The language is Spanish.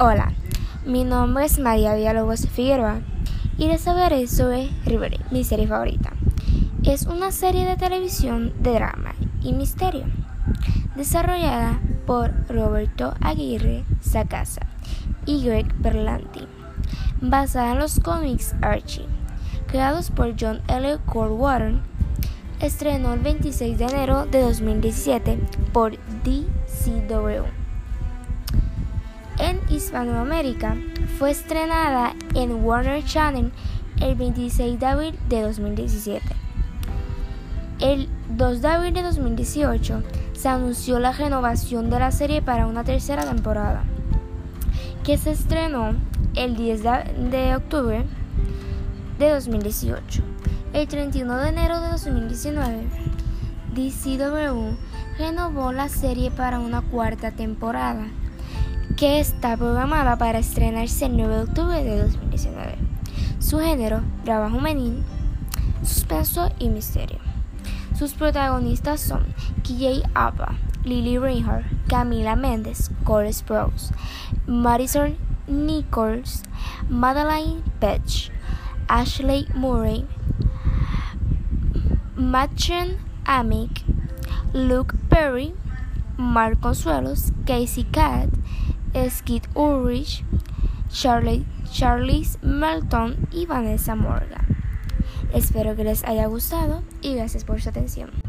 Hola, mi nombre es María Villalobos Figueroa y les hablaré sobre Riverdale, mi serie favorita. Es una serie de televisión de drama y misterio, desarrollada por Roberto Aguirre Sacasa y Greg Berlanti, basada en los cómics Archie, creados por John L. Coldwater. Estrenó el 26 de enero de 2017 por DCW en Hispanoamérica fue estrenada en Warner Channel el 26 de abril de 2017. El 2 de abril de 2018 se anunció la renovación de la serie para una tercera temporada, que se estrenó el 10 de octubre de 2018. El 31 de enero de 2019, DCW renovó la serie para una cuarta temporada que está programada para estrenarse el 9 de octubre de 2019. Su género, drama juvenil, suspenso y misterio. Sus protagonistas son KJ Apa, Lily Reinhardt, Camila Mendes, Cole Sprouse, Madison Nichols, Madeline Petch, Ashley Murray, Machen Amick, Luke Perry, Mark Consuelos, Casey Cat, Skid Ulrich, Charlie, Melton y Vanessa Morgan. Espero que les haya gustado y gracias por su atención.